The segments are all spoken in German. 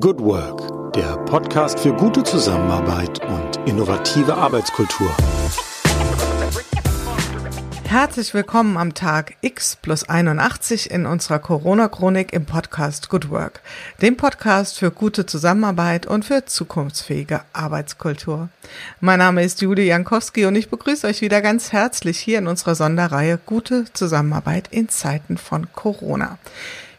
Good Work, der Podcast für gute Zusammenarbeit und innovative Arbeitskultur. Herzlich willkommen am Tag X plus 81 in unserer Corona-Chronik im Podcast Good Work, dem Podcast für gute Zusammenarbeit und für zukunftsfähige Arbeitskultur. Mein Name ist Julie Jankowski und ich begrüße euch wieder ganz herzlich hier in unserer Sonderreihe Gute Zusammenarbeit in Zeiten von Corona.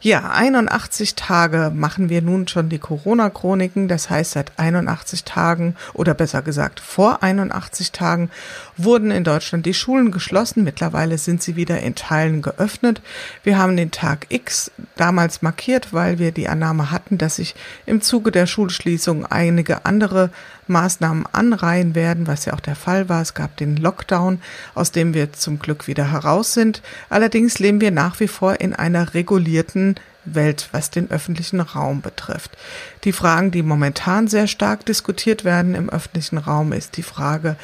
Ja, 81 Tage machen wir nun schon die Corona-Chroniken. Das heißt, seit 81 Tagen oder besser gesagt vor 81 Tagen wurden in Deutschland die Schulen geschlossen. Mittlerweile sind sie wieder in Teilen geöffnet. Wir haben den Tag X damals markiert, weil wir die Annahme hatten, dass sich im Zuge der Schulschließung einige andere Maßnahmen anreihen werden, was ja auch der Fall war. Es gab den Lockdown, aus dem wir zum Glück wieder heraus sind. Allerdings leben wir nach wie vor in einer regulierten Welt, was den öffentlichen Raum betrifft. Die Fragen, die momentan sehr stark diskutiert werden im öffentlichen Raum, ist die Frage,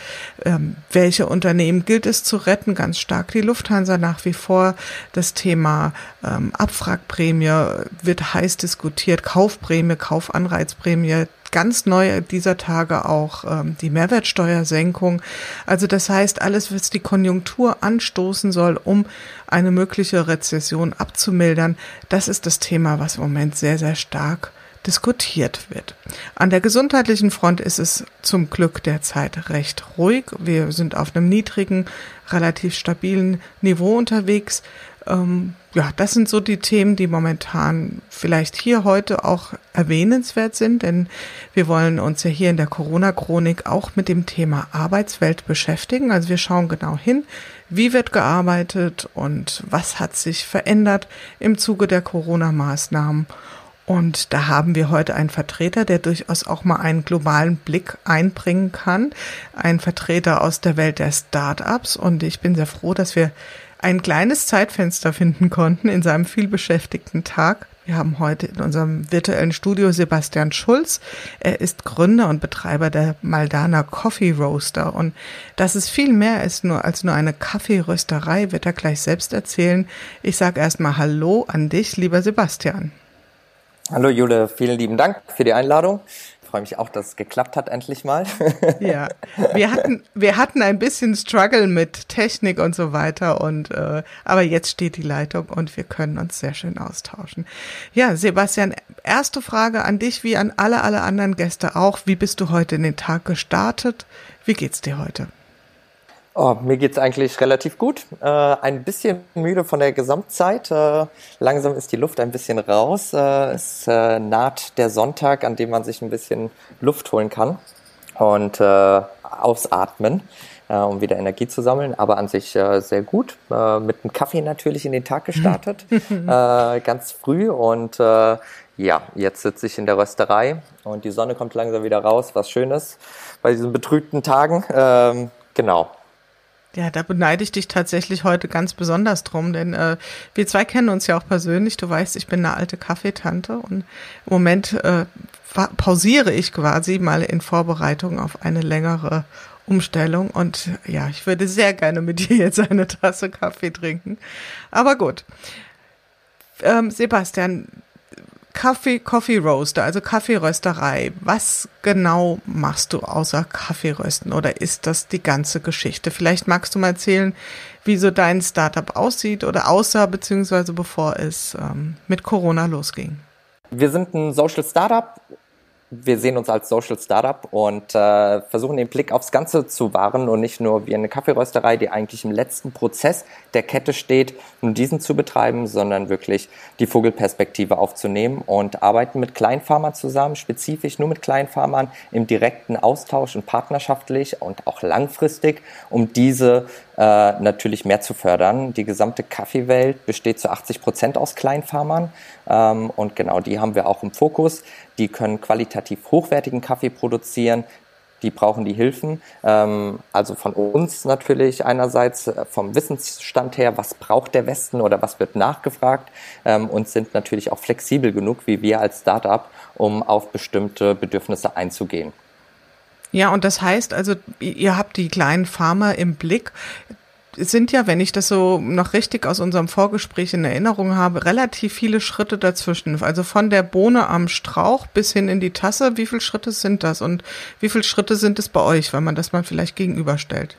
ähm, welche Unternehmen gilt es zu retten? Ganz stark die Lufthansa nach wie vor. Das Thema ähm, Abfragprämie wird heiß diskutiert, Kaufprämie, Kaufanreizprämie, ganz neu dieser Tage auch ähm, die Mehrwertsteuersenkung. Also das heißt, alles, was die Konjunktur anstoßen soll, um eine mögliche Rezession abzumildern, das ist das Thema, was im Moment sehr, sehr stark diskutiert wird. An der gesundheitlichen Front ist es zum Glück derzeit recht ruhig. Wir sind auf einem niedrigen, relativ stabilen Niveau unterwegs. Ähm, ja, das sind so die Themen, die momentan vielleicht hier heute auch erwähnenswert sind, denn wir wollen uns ja hier in der Corona-Chronik auch mit dem Thema Arbeitswelt beschäftigen. Also wir schauen genau hin, wie wird gearbeitet und was hat sich verändert im Zuge der Corona-Maßnahmen. Und da haben wir heute einen Vertreter, der durchaus auch mal einen globalen Blick einbringen kann. Ein Vertreter aus der Welt der Start-ups. Und ich bin sehr froh, dass wir ein kleines Zeitfenster finden konnten in seinem vielbeschäftigten Tag. Wir haben heute in unserem virtuellen Studio Sebastian Schulz. Er ist Gründer und Betreiber der Maldana Coffee Roaster. Und dass es viel mehr ist nur als nur eine Kaffeerösterei, wird er gleich selbst erzählen. Ich sage erstmal Hallo an dich, lieber Sebastian. Hallo Jule, vielen lieben Dank für die Einladung freue mich auch, dass es geklappt hat, endlich mal. ja, wir hatten, wir hatten ein bisschen Struggle mit Technik und so weiter und äh, aber jetzt steht die Leitung und wir können uns sehr schön austauschen. Ja, Sebastian, erste Frage an dich, wie an alle, alle anderen Gäste auch. Wie bist du heute in den Tag gestartet? Wie geht's dir heute? Oh, mir geht's eigentlich relativ gut. Äh, ein bisschen müde von der Gesamtzeit. Äh, langsam ist die Luft ein bisschen raus. Äh, es äh, naht der Sonntag, an dem man sich ein bisschen Luft holen kann und äh, ausatmen, äh, um wieder Energie zu sammeln. Aber an sich sehr gut. mit einem Kaffee natürlich in den Tag gestartet, ganz früh und ja, jetzt sitze ich in der Rösterei und die Sonne kommt langsam wieder raus, was schön ist bei diesen betrübten Tagen. Ähm, genau. Ja, da beneide ich dich tatsächlich heute ganz besonders drum, denn äh, wir zwei kennen uns ja auch persönlich. Du weißt, ich bin eine alte Kaffeetante und im Moment äh, pausiere ich quasi mal in Vorbereitung auf eine längere Umstellung und ja, ich würde sehr gerne mit dir jetzt eine Tasse Kaffee trinken. Aber gut. Ähm, Sebastian, Kaffee, Coffee Roaster, also Kaffeerösterei. Was genau machst du außer Kaffeerösten oder ist das die ganze Geschichte? Vielleicht magst du mal erzählen, wie so dein Startup aussieht oder aussah, beziehungsweise bevor es ähm, mit Corona losging. Wir sind ein Social Startup wir sehen uns als Social Startup und äh, versuchen den Blick aufs Ganze zu wahren und nicht nur wie eine Kaffeerösterei, die eigentlich im letzten Prozess der Kette steht, nur diesen zu betreiben, sondern wirklich die Vogelperspektive aufzunehmen und arbeiten mit Kleinfarmern zusammen, spezifisch nur mit Kleinfarmern im direkten Austausch und partnerschaftlich und auch langfristig, um diese äh, natürlich mehr zu fördern. Die gesamte Kaffeewelt besteht zu 80 Prozent aus Kleinfarmern ähm, und genau die haben wir auch im Fokus. Die können qualitativ hochwertigen Kaffee produzieren, die brauchen die Hilfen. Ähm, also von uns natürlich einerseits äh, vom Wissensstand her, was braucht der Westen oder was wird nachgefragt ähm, und sind natürlich auch flexibel genug wie wir als Startup, um auf bestimmte Bedürfnisse einzugehen. Ja, und das heißt also, ihr habt die kleinen Farmer im Blick. Sind ja, wenn ich das so noch richtig aus unserem Vorgespräch in Erinnerung habe, relativ viele Schritte dazwischen. Also von der Bohne am Strauch bis hin in die Tasse. Wie viele Schritte sind das und wie viele Schritte sind es bei euch, wenn man das mal vielleicht gegenüberstellt?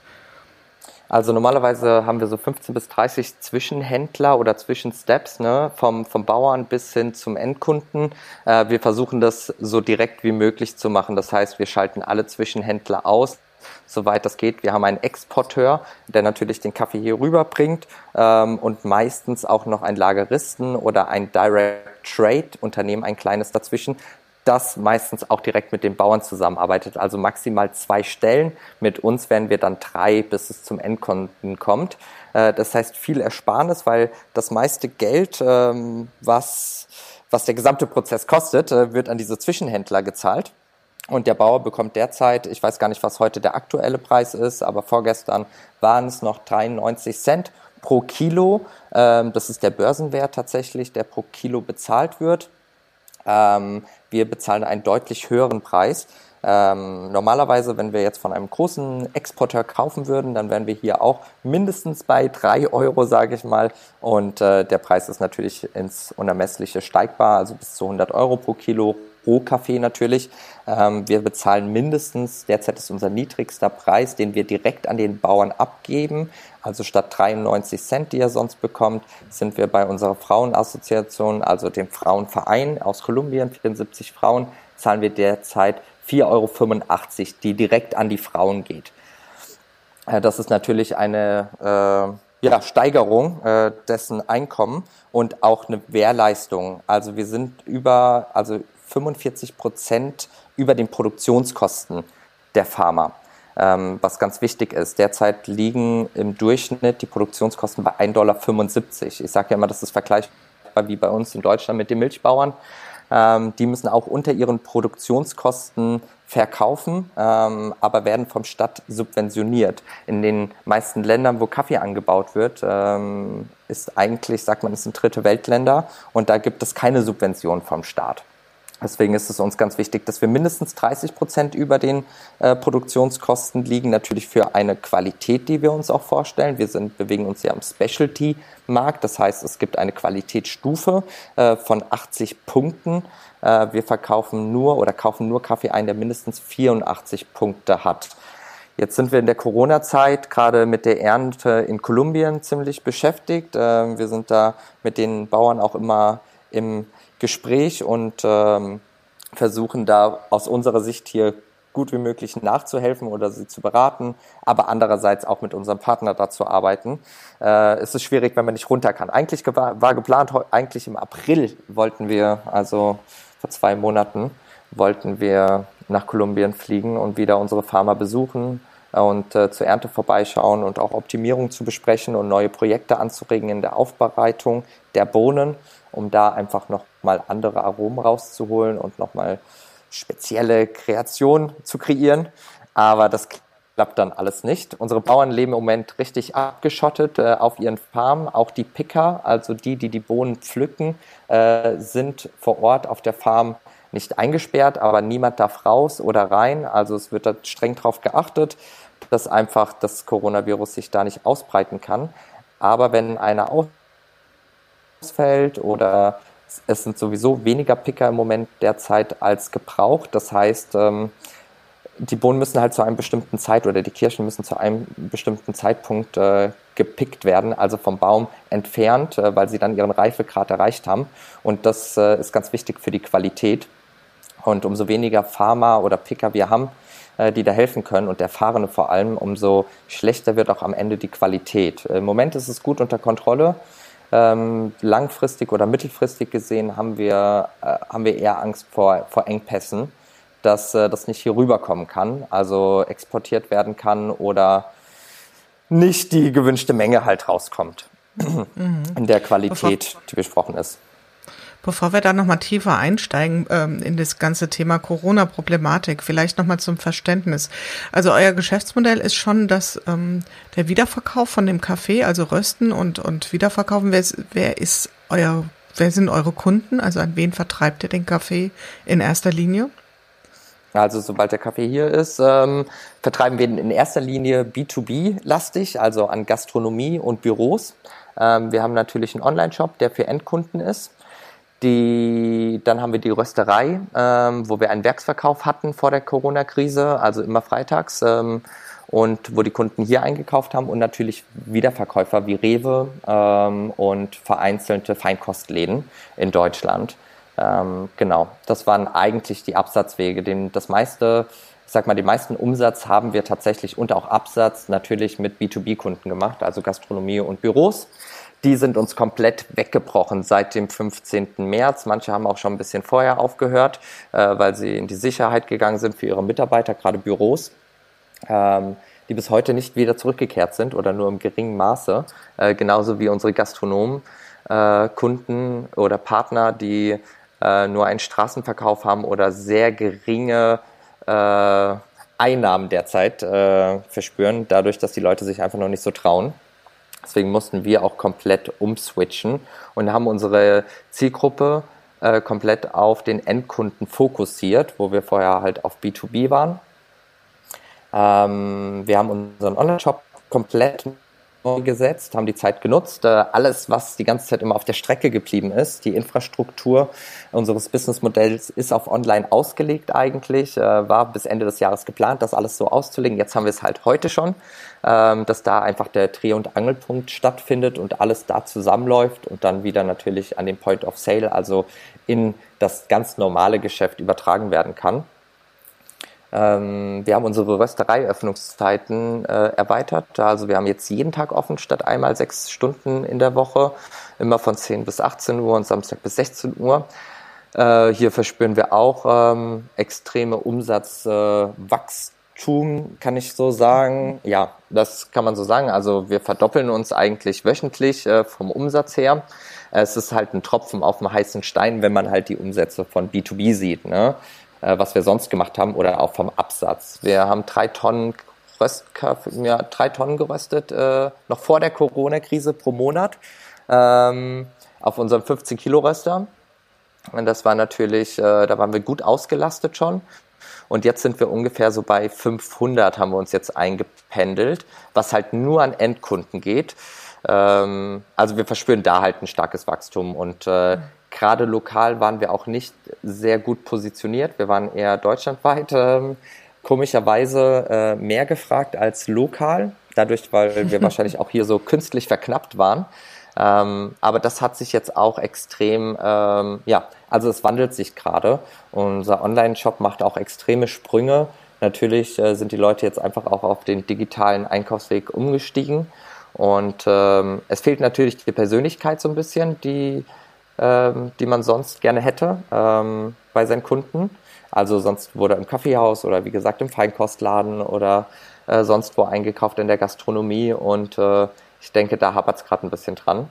Also normalerweise haben wir so 15 bis 30 Zwischenhändler oder Zwischensteps, ne, vom, vom Bauern bis hin zum Endkunden. Äh, wir versuchen das so direkt wie möglich zu machen. Das heißt, wir schalten alle Zwischenhändler aus, soweit das geht. Wir haben einen Exporteur, der natürlich den Kaffee hier rüberbringt ähm, und meistens auch noch einen Lageristen oder ein Direct Trade Unternehmen, ein kleines dazwischen, das meistens auch direkt mit den Bauern zusammenarbeitet. Also maximal zwei Stellen. Mit uns werden wir dann drei, bis es zum Endkunden kommt. Äh, das heißt viel Ersparnis, weil das meiste Geld, ähm, was, was der gesamte Prozess kostet, äh, wird an diese Zwischenhändler gezahlt. Und der Bauer bekommt derzeit, ich weiß gar nicht, was heute der aktuelle Preis ist, aber vorgestern waren es noch 93 Cent pro Kilo. Ähm, das ist der Börsenwert tatsächlich, der pro Kilo bezahlt wird. Ähm, wir bezahlen einen deutlich höheren Preis. Ähm, normalerweise, wenn wir jetzt von einem großen Exporteur kaufen würden, dann wären wir hier auch mindestens bei drei Euro, sage ich mal. Und äh, der Preis ist natürlich ins Unermessliche steigbar, also bis zu 100 Euro pro Kilo Rohkaffee natürlich. Ähm, wir bezahlen mindestens, derzeit ist unser niedrigster Preis, den wir direkt an den Bauern abgeben. Also statt 93 Cent, die er sonst bekommt, sind wir bei unserer Frauenassoziation, also dem Frauenverein aus Kolumbien, 74 Frauen, zahlen wir derzeit 4,85 Euro, die direkt an die Frauen geht. Äh, das ist natürlich eine äh, ja, Steigerung äh, dessen Einkommen und auch eine Wehrleistung. Also wir sind über, also 45 Prozent über den Produktionskosten der Pharma. Ähm, was ganz wichtig ist. Derzeit liegen im Durchschnitt die Produktionskosten bei 1,75 Dollar. Ich sage ja immer, das ist vergleichbar wie bei uns in Deutschland mit den Milchbauern. Ähm, die müssen auch unter ihren Produktionskosten verkaufen, ähm, aber werden vom Staat subventioniert. In den meisten Ländern, wo Kaffee angebaut wird, ähm, ist eigentlich, sagt man, es sind dritte Weltländer und da gibt es keine Subvention vom Staat. Deswegen ist es uns ganz wichtig, dass wir mindestens 30 Prozent über den äh, Produktionskosten liegen. Natürlich für eine Qualität, die wir uns auch vorstellen. Wir sind, bewegen uns ja im Specialty-Markt. Das heißt, es gibt eine Qualitätsstufe äh, von 80 Punkten. Äh, wir verkaufen nur oder kaufen nur Kaffee ein, der mindestens 84 Punkte hat. Jetzt sind wir in der Corona-Zeit gerade mit der Ernte in Kolumbien ziemlich beschäftigt. Äh, wir sind da mit den Bauern auch immer im Gespräch und ähm, versuchen da aus unserer Sicht hier gut wie möglich nachzuhelfen oder sie zu beraten, aber andererseits auch mit unserem Partner da zu arbeiten. Äh, es ist schwierig, wenn man nicht runter kann. Eigentlich war geplant, eigentlich im April wollten wir, also vor zwei Monaten, wollten wir nach Kolumbien fliegen und wieder unsere Farmer besuchen und äh, zur Ernte vorbeischauen und auch Optimierung zu besprechen und neue Projekte anzuregen in der Aufbereitung der Bohnen um da einfach nochmal andere Aromen rauszuholen und nochmal spezielle Kreationen zu kreieren. Aber das klappt dann alles nicht. Unsere Bauern leben im Moment richtig abgeschottet äh, auf ihren Farmen. Auch die Picker, also die, die die Bohnen pflücken, äh, sind vor Ort auf der Farm nicht eingesperrt, aber niemand darf raus oder rein. Also es wird da streng darauf geachtet, dass einfach das Coronavirus sich da nicht ausbreiten kann. Aber wenn einer ausfällt oder es sind sowieso weniger Picker im Moment derzeit als gebraucht. Das heißt, ähm, die Bohnen müssen halt zu einem bestimmten Zeit oder die Kirschen müssen zu einem bestimmten Zeitpunkt äh, gepickt werden, also vom Baum entfernt, äh, weil sie dann ihren Reifegrad erreicht haben. Und das äh, ist ganz wichtig für die Qualität. Und umso weniger Farmer oder Picker wir haben, die da helfen können und Erfahrene vor allem, umso schlechter wird auch am Ende die Qualität. Im Moment ist es gut unter Kontrolle. Ähm, langfristig oder mittelfristig gesehen haben wir, äh, haben wir eher Angst vor, vor Engpässen, dass äh, das nicht hier rüberkommen kann, also exportiert werden kann oder nicht die gewünschte Menge halt rauskommt mhm. in der Qualität, die besprochen ist. Bevor wir da nochmal tiefer einsteigen ähm, in das ganze Thema Corona-Problematik, vielleicht nochmal zum Verständnis. Also euer Geschäftsmodell ist schon, dass ähm, der Wiederverkauf von dem Kaffee, also Rösten und, und Wiederverkaufen, wer ist, wer ist euer, wer sind eure Kunden? Also an wen vertreibt ihr den Kaffee in erster Linie? Also sobald der Kaffee hier ist, ähm, vertreiben wir in erster Linie B2B-lastig, also an Gastronomie und Büros. Ähm, wir haben natürlich einen Online-Shop, der für Endkunden ist. Die, dann haben wir die Rösterei, ähm, wo wir einen Werksverkauf hatten vor der Corona-Krise, also immer freitags. Ähm, und wo die Kunden hier eingekauft haben und natürlich Wiederverkäufer wie Rewe ähm, und vereinzelte Feinkostläden in Deutschland. Ähm, genau, das waren eigentlich die Absatzwege. Den, das meiste, ich sag mal, den meisten Umsatz haben wir tatsächlich und auch Absatz natürlich mit B2B-Kunden gemacht, also Gastronomie und Büros. Die sind uns komplett weggebrochen seit dem 15. März. Manche haben auch schon ein bisschen vorher aufgehört, äh, weil sie in die Sicherheit gegangen sind für ihre Mitarbeiter, gerade Büros ähm, die bis heute nicht wieder zurückgekehrt sind oder nur im geringen Maße, äh, genauso wie unsere Gastronomen, äh, Kunden oder Partner, die äh, nur einen Straßenverkauf haben oder sehr geringe äh, Einnahmen derzeit äh, verspüren, dadurch, dass die Leute sich einfach noch nicht so trauen. Deswegen mussten wir auch komplett umswitchen und haben unsere Zielgruppe äh, komplett auf den Endkunden fokussiert, wo wir vorher halt auf B2B waren. Ähm, wir haben unseren Online-Shop komplett gesetzt, haben die Zeit genutzt. Äh, alles, was die ganze Zeit immer auf der Strecke geblieben ist, die Infrastruktur unseres Businessmodells ist auf Online ausgelegt eigentlich, äh, war bis Ende des Jahres geplant, das alles so auszulegen. Jetzt haben wir es halt heute schon, ähm, dass da einfach der Dreh- und Angelpunkt stattfindet und alles da zusammenläuft und dann wieder natürlich an den Point of Sale, also in das ganz normale Geschäft übertragen werden kann. Ähm, wir haben unsere Röstereiöffnungszeiten äh, erweitert. Also wir haben jetzt jeden Tag offen statt einmal sechs Stunden in der Woche, immer von 10 bis 18 Uhr und Samstag bis 16 Uhr. Äh, hier verspüren wir auch ähm, extreme Umsatzwachstum, kann ich so sagen. Ja, das kann man so sagen. Also wir verdoppeln uns eigentlich wöchentlich äh, vom Umsatz her. Es ist halt ein Tropfen auf dem heißen Stein, wenn man halt die Umsätze von B2B sieht. Ne? Äh, was wir sonst gemacht haben oder auch vom Absatz. Wir haben drei Tonnen Röstkaffee, ja, drei Tonnen geröstet, äh, noch vor der Corona-Krise pro Monat ähm, auf unserem 15 Kilo Röster. Und das war natürlich, äh, da waren wir gut ausgelastet schon. Und jetzt sind wir ungefähr so bei 500 haben wir uns jetzt eingependelt, was halt nur an Endkunden geht. Ähm, also wir verspüren da halt ein starkes Wachstum und äh, Gerade lokal waren wir auch nicht sehr gut positioniert. Wir waren eher deutschlandweit ähm, komischerweise äh, mehr gefragt als lokal. Dadurch, weil wir wahrscheinlich auch hier so künstlich verknappt waren. Ähm, aber das hat sich jetzt auch extrem, ähm, ja, also es wandelt sich gerade. Unser Online-Shop macht auch extreme Sprünge. Natürlich äh, sind die Leute jetzt einfach auch auf den digitalen Einkaufsweg umgestiegen. Und ähm, es fehlt natürlich die Persönlichkeit so ein bisschen, die ähm, die man sonst gerne hätte ähm, bei seinen Kunden. Also sonst wurde im Kaffeehaus oder wie gesagt im Feinkostladen oder äh, sonst wo eingekauft in der Gastronomie und äh, ich denke, da hapert es gerade ein bisschen dran.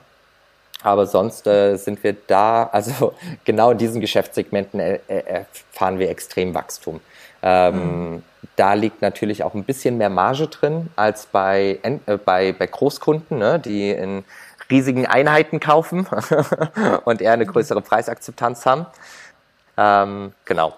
Aber sonst äh, sind wir da, also genau in diesen Geschäftssegmenten äh, äh, erfahren wir extrem Wachstum. Ähm, mhm. Da liegt natürlich auch ein bisschen mehr Marge drin als bei, äh, bei, bei Großkunden, ne, die in riesigen Einheiten kaufen und eher eine größere Preisakzeptanz haben. Ähm, genau.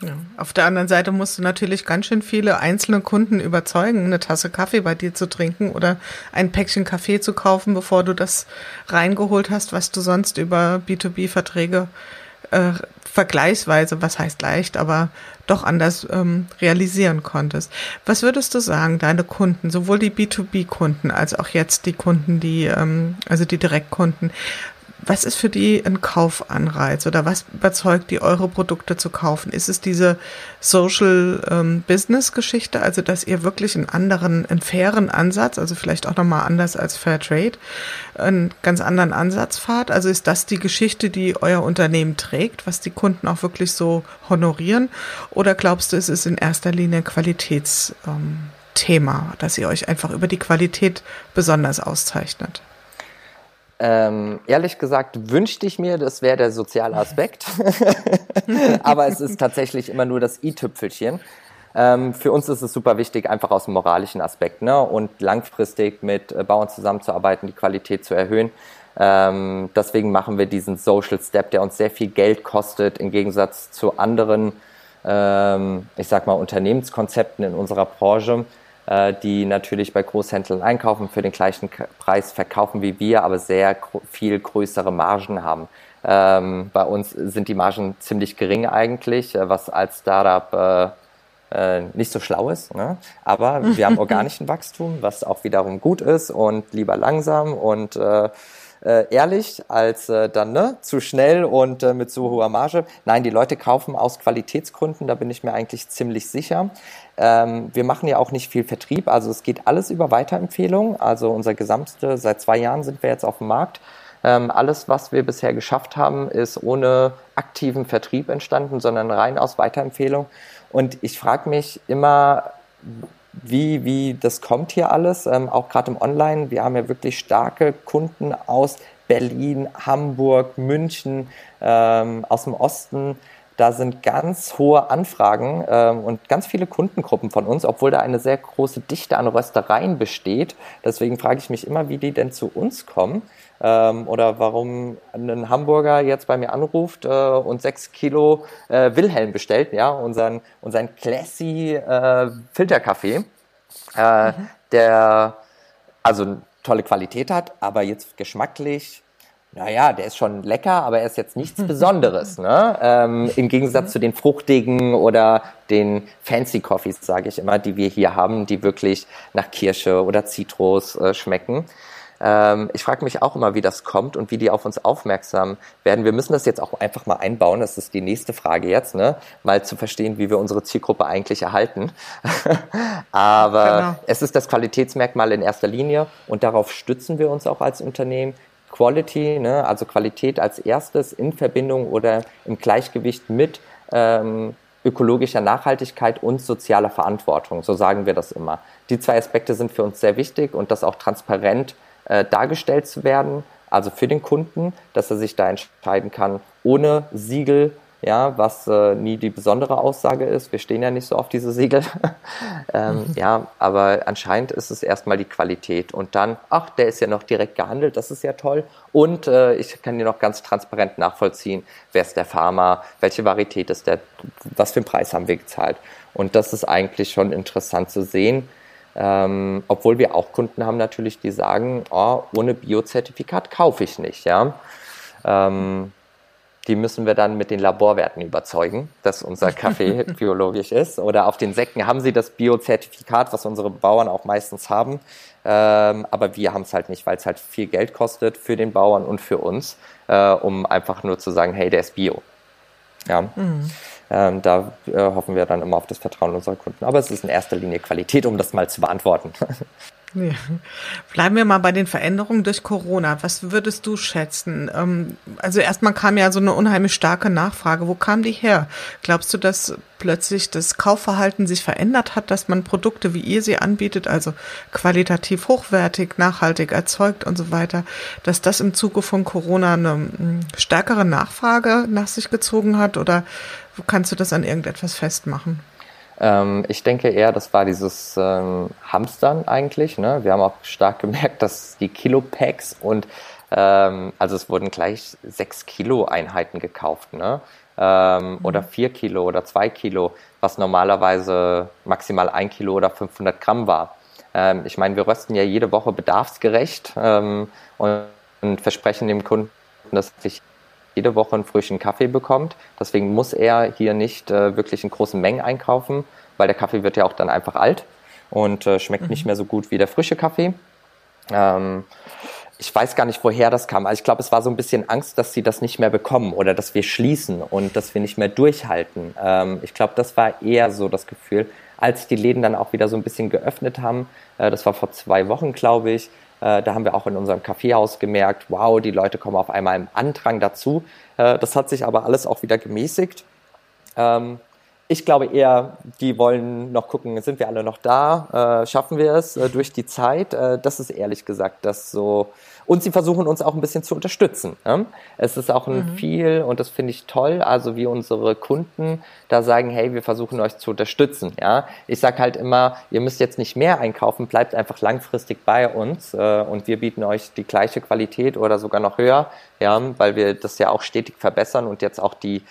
Ja. Auf der anderen Seite musst du natürlich ganz schön viele einzelne Kunden überzeugen, eine Tasse Kaffee bei dir zu trinken oder ein Päckchen Kaffee zu kaufen, bevor du das reingeholt hast, was du sonst über B2B-Verträge äh, vergleichsweise, was heißt leicht, aber doch anders ähm, realisieren konntest. Was würdest du sagen, deine Kunden, sowohl die B2B-Kunden als auch jetzt die Kunden, die, ähm, also die Direktkunden, was ist für die ein Kaufanreiz oder was überzeugt die, eure Produkte zu kaufen? Ist es diese Social ähm, Business Geschichte, also dass ihr wirklich einen anderen, einen fairen Ansatz, also vielleicht auch nochmal anders als Fair Trade, einen ganz anderen Ansatz fahrt? Also ist das die Geschichte, die euer Unternehmen trägt, was die Kunden auch wirklich so honorieren? Oder glaubst du, es ist in erster Linie Qualitätsthema, ähm, dass ihr euch einfach über die Qualität besonders auszeichnet? Ähm, ehrlich gesagt wünschte ich mir, das wäre der soziale Aspekt. Aber es ist tatsächlich immer nur das i-Tüpfelchen. Ähm, für uns ist es super wichtig, einfach aus dem moralischen Aspekt ne? und langfristig mit äh, Bauern zusammenzuarbeiten, die Qualität zu erhöhen. Ähm, deswegen machen wir diesen Social Step, der uns sehr viel Geld kostet, im Gegensatz zu anderen ähm, ich sag mal, Unternehmenskonzepten in unserer Branche, die natürlich bei Großhändlern einkaufen, für den gleichen Preis verkaufen wie wir, aber sehr viel größere Margen haben. Ähm, bei uns sind die Margen ziemlich gering eigentlich, äh, was als Startup äh, äh, nicht so schlau ist. Ne? Aber wir haben organischen Wachstum, was auch wiederum gut ist und lieber langsam und äh, äh, ehrlich als äh, dann ne, zu schnell und äh, mit zu hoher Marge. Nein, die Leute kaufen aus Qualitätsgründen, da bin ich mir eigentlich ziemlich sicher. Ähm, wir machen ja auch nicht viel Vertrieb, also es geht alles über Weiterempfehlung. Also unser gesamte, seit zwei Jahren sind wir jetzt auf dem Markt. Ähm, alles, was wir bisher geschafft haben, ist ohne aktiven Vertrieb entstanden, sondern rein aus Weiterempfehlung. Und ich frage mich immer, wie, wie das kommt hier alles, ähm, auch gerade im Online. Wir haben ja wirklich starke Kunden aus Berlin, Hamburg, München, ähm, aus dem Osten. Da sind ganz hohe Anfragen ähm, und ganz viele Kundengruppen von uns, obwohl da eine sehr große Dichte an Röstereien besteht. Deswegen frage ich mich immer, wie die denn zu uns kommen ähm, oder warum ein Hamburger jetzt bei mir anruft äh, und sechs Kilo äh, Wilhelm bestellt, ja, unseren, unseren Classy äh, Filterkaffee, äh, mhm. der also tolle Qualität hat, aber jetzt geschmacklich naja, der ist schon lecker, aber er ist jetzt nichts Besonderes. ne? Ähm, Im Gegensatz zu den fruchtigen oder den Fancy Coffees, sage ich immer, die wir hier haben, die wirklich nach Kirsche oder Zitrus äh, schmecken. Ähm, ich frage mich auch immer, wie das kommt und wie die auf uns aufmerksam werden. Wir müssen das jetzt auch einfach mal einbauen. Das ist die nächste Frage jetzt, ne? mal zu verstehen, wie wir unsere Zielgruppe eigentlich erhalten. Aber genau. es ist das Qualitätsmerkmal in erster Linie und darauf stützen wir uns auch als Unternehmen. Quality, ne, also Qualität als erstes in Verbindung oder im Gleichgewicht mit ähm, ökologischer Nachhaltigkeit und sozialer Verantwortung. So sagen wir das immer. Die zwei Aspekte sind für uns sehr wichtig und das auch transparent äh, dargestellt zu werden, also für den Kunden, dass er sich da entscheiden kann, ohne Siegel ja, was äh, nie die besondere Aussage ist. Wir stehen ja nicht so auf diese Siegel. ähm, mhm. Ja, aber anscheinend ist es erstmal die Qualität und dann, ach, der ist ja noch direkt gehandelt, das ist ja toll. Und äh, ich kann dir noch ganz transparent nachvollziehen, wer ist der Farmer, welche Varietät ist der, was für einen Preis haben wir gezahlt. Und das ist eigentlich schon interessant zu sehen. Ähm, obwohl wir auch Kunden haben natürlich, die sagen, oh, ohne Biozertifikat kaufe ich nicht, ja. Ähm, die müssen wir dann mit den Laborwerten überzeugen, dass unser Kaffee biologisch ist. Oder auf den Säcken haben sie das Biozertifikat, was unsere Bauern auch meistens haben. Ähm, aber wir haben es halt nicht, weil es halt viel Geld kostet für den Bauern und für uns, äh, um einfach nur zu sagen, hey, der ist bio. Ja. Mhm. Ähm, da äh, hoffen wir dann immer auf das Vertrauen unserer Kunden. Aber es ist in erster Linie Qualität, um das mal zu beantworten. Ja. Bleiben wir mal bei den Veränderungen durch Corona. Was würdest du schätzen? Ähm, also erstmal kam ja so eine unheimlich starke Nachfrage. Wo kam die her? Glaubst du, dass plötzlich das Kaufverhalten sich verändert hat, dass man Produkte, wie ihr sie anbietet, also qualitativ hochwertig, nachhaltig erzeugt und so weiter, dass das im Zuge von Corona eine hm, stärkere Nachfrage nach sich gezogen hat? Oder kannst du das an irgendetwas festmachen? Ähm, ich denke eher, das war dieses ähm, Hamstern eigentlich. Ne? Wir haben auch stark gemerkt, dass die Kilopacks und ähm, also es wurden gleich sechs Kilo Einheiten gekauft, ne? Ähm, mhm. Oder vier Kilo oder zwei Kilo, was normalerweise maximal ein Kilo oder 500 Gramm war. Ähm, ich meine, wir rösten ja jede Woche bedarfsgerecht ähm, und, und versprechen dem Kunden, dass sich jede Woche einen frischen Kaffee bekommt. Deswegen muss er hier nicht äh, wirklich in großen Mengen einkaufen, weil der Kaffee wird ja auch dann einfach alt und äh, schmeckt mhm. nicht mehr so gut wie der frische Kaffee. Ähm, ich weiß gar nicht, woher das kam. Also ich glaube, es war so ein bisschen Angst, dass sie das nicht mehr bekommen oder dass wir schließen und dass wir nicht mehr durchhalten. Ähm, ich glaube, das war eher so das Gefühl, als die Läden dann auch wieder so ein bisschen geöffnet haben. Äh, das war vor zwei Wochen, glaube ich. Äh, da haben wir auch in unserem Kaffeehaus gemerkt, wow, die Leute kommen auf einmal im Andrang dazu. Äh, das hat sich aber alles auch wieder gemäßigt. Ähm, ich glaube eher, die wollen noch gucken, sind wir alle noch da? Äh, schaffen wir es äh, durch die Zeit? Äh, das ist ehrlich gesagt das so. Und sie versuchen uns auch ein bisschen zu unterstützen. Ja? Es ist auch ein mhm. viel, und das finde ich toll, also wie unsere Kunden da sagen, hey, wir versuchen euch zu unterstützen. Ja? Ich sage halt immer, ihr müsst jetzt nicht mehr einkaufen, bleibt einfach langfristig bei uns äh, und wir bieten euch die gleiche Qualität oder sogar noch höher, ja, weil wir das ja auch stetig verbessern und jetzt auch die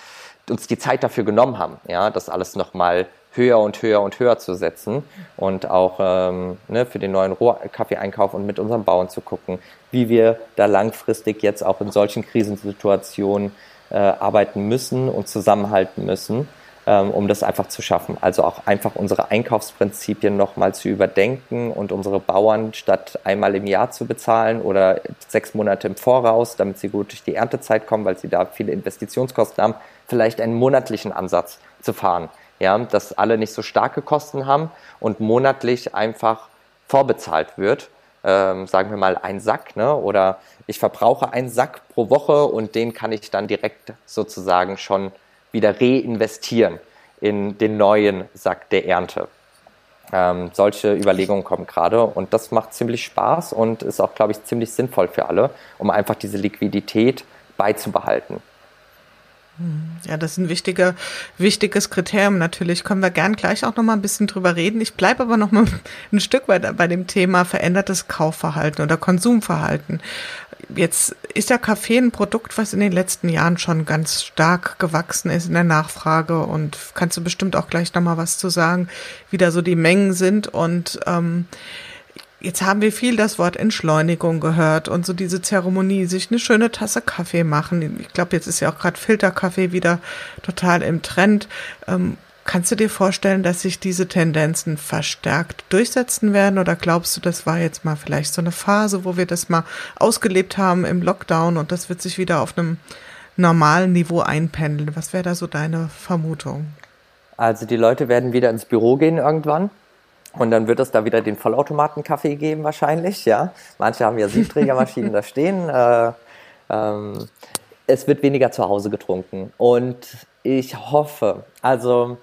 uns die Zeit dafür genommen haben, ja, das alles nochmal höher und höher und höher zu setzen und auch ähm, ne, für den neuen Rohkaffeeeinkauf und mit unseren Bauern zu gucken, wie wir da langfristig jetzt auch in solchen Krisensituationen äh, arbeiten müssen und zusammenhalten müssen, ähm, um das einfach zu schaffen. Also auch einfach unsere Einkaufsprinzipien nochmal zu überdenken und unsere Bauern statt einmal im Jahr zu bezahlen oder sechs Monate im Voraus, damit sie gut durch die Erntezeit kommen, weil sie da viele Investitionskosten haben, vielleicht einen monatlichen Ansatz zu fahren ja, dass alle nicht so starke Kosten haben und monatlich einfach vorbezahlt wird. Ähm, sagen wir mal ein Sack, ne? oder ich verbrauche einen Sack pro Woche und den kann ich dann direkt sozusagen schon wieder reinvestieren in den neuen Sack der Ernte. Ähm, solche Überlegungen kommen gerade und das macht ziemlich Spaß und ist auch, glaube ich, ziemlich sinnvoll für alle, um einfach diese Liquidität beizubehalten. Ja, das ist ein wichtiger, wichtiges Kriterium. Natürlich können wir gern gleich auch noch mal ein bisschen drüber reden. Ich bleibe aber noch mal ein Stück weit bei dem Thema verändertes Kaufverhalten oder Konsumverhalten. Jetzt ist der Kaffee ein Produkt, was in den letzten Jahren schon ganz stark gewachsen ist in der Nachfrage und kannst du bestimmt auch gleich noch mal was zu sagen, wie da so die Mengen sind und ähm, Jetzt haben wir viel das Wort Entschleunigung gehört und so diese Zeremonie, sich eine schöne Tasse Kaffee machen. Ich glaube, jetzt ist ja auch gerade Filterkaffee wieder total im Trend. Ähm, kannst du dir vorstellen, dass sich diese Tendenzen verstärkt durchsetzen werden oder glaubst du, das war jetzt mal vielleicht so eine Phase, wo wir das mal ausgelebt haben im Lockdown und das wird sich wieder auf einem normalen Niveau einpendeln? Was wäre da so deine Vermutung? Also die Leute werden wieder ins Büro gehen irgendwann und dann wird es da wieder den Vollautomaten-Kaffee geben wahrscheinlich, ja. Manche haben ja Siebträgermaschinen da stehen. Äh, ähm, es wird weniger zu Hause getrunken. Und ich hoffe, also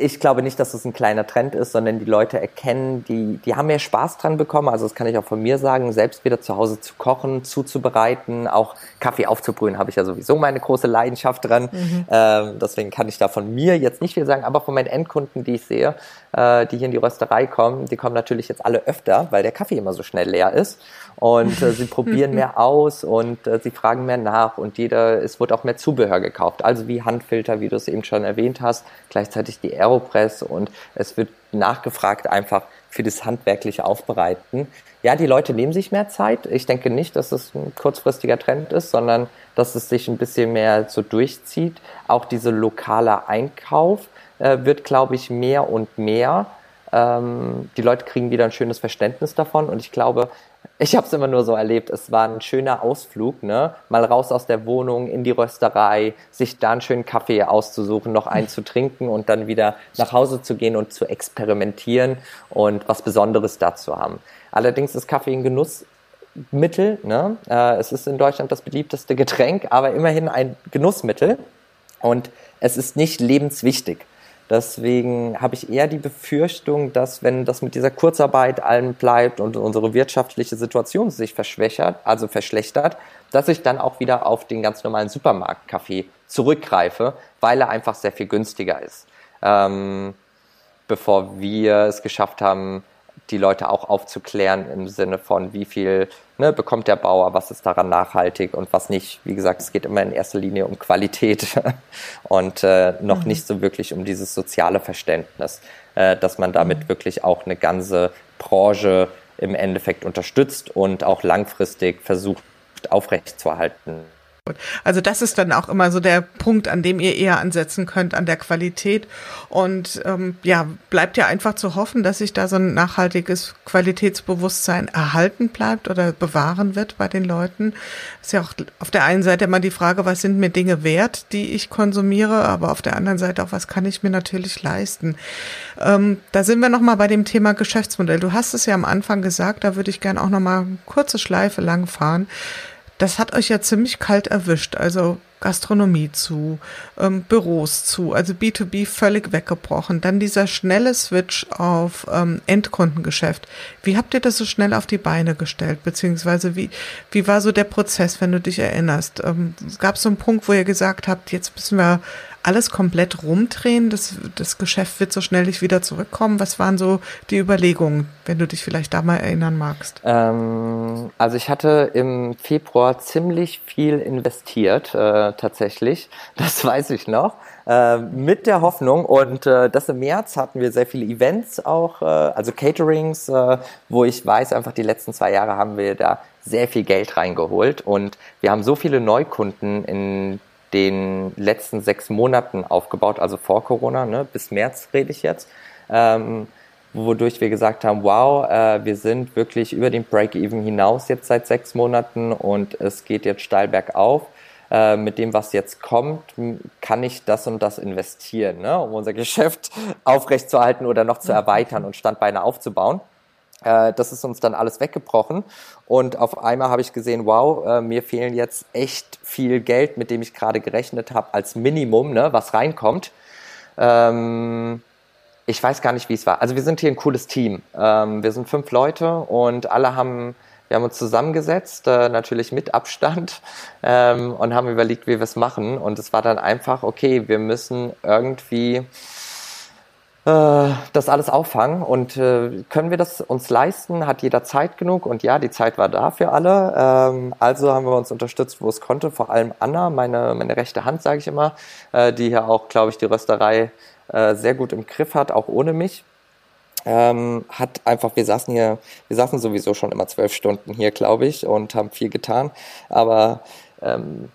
ich glaube nicht, dass es das ein kleiner Trend ist, sondern die Leute erkennen, die, die haben mehr Spaß dran bekommen. Also das kann ich auch von mir sagen, selbst wieder zu Hause zu kochen, zuzubereiten, auch Kaffee aufzubrühen, habe ich ja sowieso meine große Leidenschaft dran. Mhm. Ähm, deswegen kann ich da von mir jetzt nicht viel sagen, aber von meinen Endkunden, die ich sehe, äh, die hier in die Rösterei kommen, die kommen natürlich jetzt alle öfter, weil der Kaffee immer so schnell leer ist und äh, sie probieren mehr aus und äh, sie fragen mehr nach und jeder, es wird auch mehr Zubehör gekauft, also wie Handfilter, wie du es eben schon erwähnt hast, gleichzeitig die Aeropress und es wird nachgefragt einfach für das handwerkliche Aufbereiten. Ja, die Leute nehmen sich mehr Zeit. Ich denke nicht, dass es ein kurzfristiger Trend ist, sondern dass es sich ein bisschen mehr so durchzieht. Auch dieser lokale Einkauf äh, wird, glaube ich, mehr und mehr. Ähm, die Leute kriegen wieder ein schönes Verständnis davon und ich glaube, ich habe es immer nur so erlebt, es war ein schöner Ausflug, ne? Mal raus aus der Wohnung in die Rösterei, sich da einen schönen Kaffee auszusuchen, noch einen zu trinken und dann wieder nach Hause zu gehen und zu experimentieren und was Besonderes dazu haben. Allerdings ist Kaffee ein Genussmittel, ne? Äh, es ist in Deutschland das beliebteste Getränk, aber immerhin ein Genussmittel und es ist nicht lebenswichtig. Deswegen habe ich eher die Befürchtung, dass wenn das mit dieser Kurzarbeit allen bleibt und unsere wirtschaftliche Situation sich verschwächert, also verschlechtert, dass ich dann auch wieder auf den ganz normalen Supermarktkaffee zurückgreife, weil er einfach sehr viel günstiger ist. Ähm, bevor wir es geschafft haben, die Leute auch aufzuklären im Sinne von, wie viel ne, bekommt der Bauer, was ist daran nachhaltig und was nicht. Wie gesagt, es geht immer in erster Linie um Qualität und äh, noch mhm. nicht so wirklich um dieses soziale Verständnis, äh, dass man damit mhm. wirklich auch eine ganze Branche im Endeffekt unterstützt und auch langfristig versucht aufrechtzuerhalten. Also das ist dann auch immer so der Punkt, an dem ihr eher ansetzen könnt, an der Qualität. Und ähm, ja, bleibt ja einfach zu hoffen, dass sich da so ein nachhaltiges Qualitätsbewusstsein erhalten bleibt oder bewahren wird bei den Leuten. Ist ja auch auf der einen Seite immer die Frage, was sind mir Dinge wert, die ich konsumiere, aber auf der anderen Seite auch, was kann ich mir natürlich leisten. Ähm, da sind wir nochmal bei dem Thema Geschäftsmodell. Du hast es ja am Anfang gesagt, da würde ich gerne auch nochmal kurze Schleife lang fahren. Das hat euch ja ziemlich kalt erwischt, also Gastronomie zu, ähm, Büros zu, also B2B völlig weggebrochen. Dann dieser schnelle Switch auf ähm, Endkundengeschäft. Wie habt ihr das so schnell auf die Beine gestellt? Beziehungsweise wie, wie war so der Prozess, wenn du dich erinnerst? Ähm, Gab es so einen Punkt, wo ihr gesagt habt, jetzt müssen wir alles komplett rumdrehen? Das, das Geschäft wird so schnell nicht wieder zurückkommen. Was waren so die Überlegungen, wenn du dich vielleicht da mal erinnern magst? Ähm, also ich hatte im Februar ziemlich viel investiert, äh, tatsächlich. Das weiß ich noch. Äh, mit der Hoffnung und äh, das im März hatten wir sehr viele Events auch, äh, also Caterings, äh, wo ich weiß, einfach die letzten zwei Jahre haben wir da sehr viel Geld reingeholt und wir haben so viele Neukunden in den letzten sechs Monaten aufgebaut, also vor Corona, ne, bis März rede ich jetzt, ähm, wodurch wir gesagt haben, wow, äh, wir sind wirklich über den Break-Even hinaus jetzt seit sechs Monaten und es geht jetzt steil bergauf. Äh, mit dem, was jetzt kommt, kann ich das und das investieren, ne, um unser Geschäft aufrechtzuerhalten oder noch zu erweitern und Standbeine aufzubauen. Äh, das ist uns dann alles weggebrochen und auf einmal habe ich gesehen, wow, äh, mir fehlen jetzt echt viel Geld, mit dem ich gerade gerechnet habe, als Minimum, ne, was reinkommt. Ähm, ich weiß gar nicht, wie es war. Also wir sind hier ein cooles Team. Ähm, wir sind fünf Leute und alle haben wir haben uns zusammengesetzt, äh, natürlich mit Abstand, ähm, und haben überlegt, wie wir es machen. Und es war dann einfach, okay, wir müssen irgendwie das alles auffangen. Und äh, können wir das uns leisten? Hat jeder Zeit genug? Und ja, die Zeit war da für alle. Ähm, also haben wir uns unterstützt, wo es konnte. Vor allem Anna, meine, meine rechte Hand, sage ich immer, äh, die hier auch, glaube ich, die Rösterei äh, sehr gut im Griff hat, auch ohne mich ähm, hat einfach, wir saßen hier, wir saßen sowieso schon immer zwölf Stunden hier, glaube ich, und haben viel getan. Aber ähm,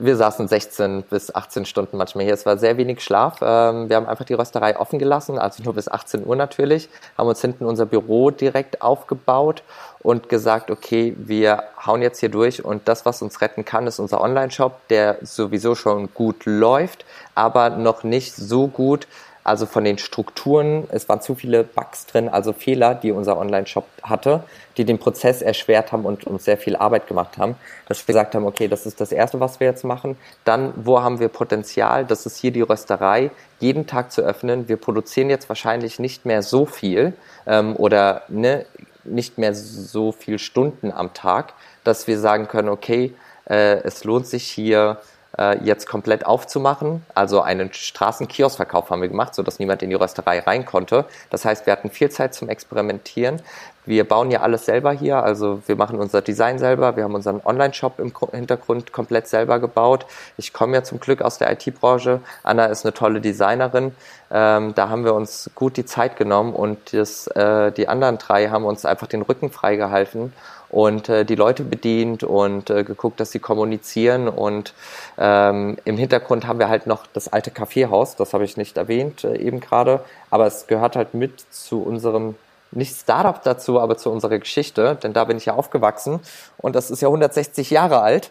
wir saßen 16 bis 18 Stunden manchmal hier. Es war sehr wenig Schlaf. Ähm, wir haben einfach die Rösterei offen gelassen, also nur bis 18 Uhr natürlich, haben uns hinten unser Büro direkt aufgebaut und gesagt, okay, wir hauen jetzt hier durch und das, was uns retten kann, ist unser Online-Shop, der sowieso schon gut läuft, aber noch nicht so gut, also von den Strukturen, es waren zu viele Bugs drin, also Fehler, die unser Online-Shop hatte, die den Prozess erschwert haben und uns sehr viel Arbeit gemacht haben, dass wir gesagt haben, okay, das ist das Erste, was wir jetzt machen. Dann, wo haben wir Potenzial? Das ist hier die Rösterei, jeden Tag zu öffnen. Wir produzieren jetzt wahrscheinlich nicht mehr so viel ähm, oder ne, nicht mehr so viel Stunden am Tag, dass wir sagen können, okay, äh, es lohnt sich hier äh, jetzt komplett aufzumachen. Also einen Straßenkioskverkauf haben wir gemacht, sodass niemand in die Rösterei rein konnte. Das heißt, wir hatten viel Zeit zum Experimentieren. Wir bauen ja alles selber hier, also wir machen unser Design selber, wir haben unseren Online-Shop im Hintergrund komplett selber gebaut. Ich komme ja zum Glück aus der IT-Branche. Anna ist eine tolle Designerin. Ähm, da haben wir uns gut die Zeit genommen und das, äh, die anderen drei haben uns einfach den Rücken freigehalten und äh, die Leute bedient und äh, geguckt, dass sie kommunizieren. Und ähm, im Hintergrund haben wir halt noch das alte Kaffeehaus, das habe ich nicht erwähnt äh, eben gerade, aber es gehört halt mit zu unserem nicht Startup dazu, aber zu unserer Geschichte, denn da bin ich ja aufgewachsen und das ist ja 160 Jahre alt.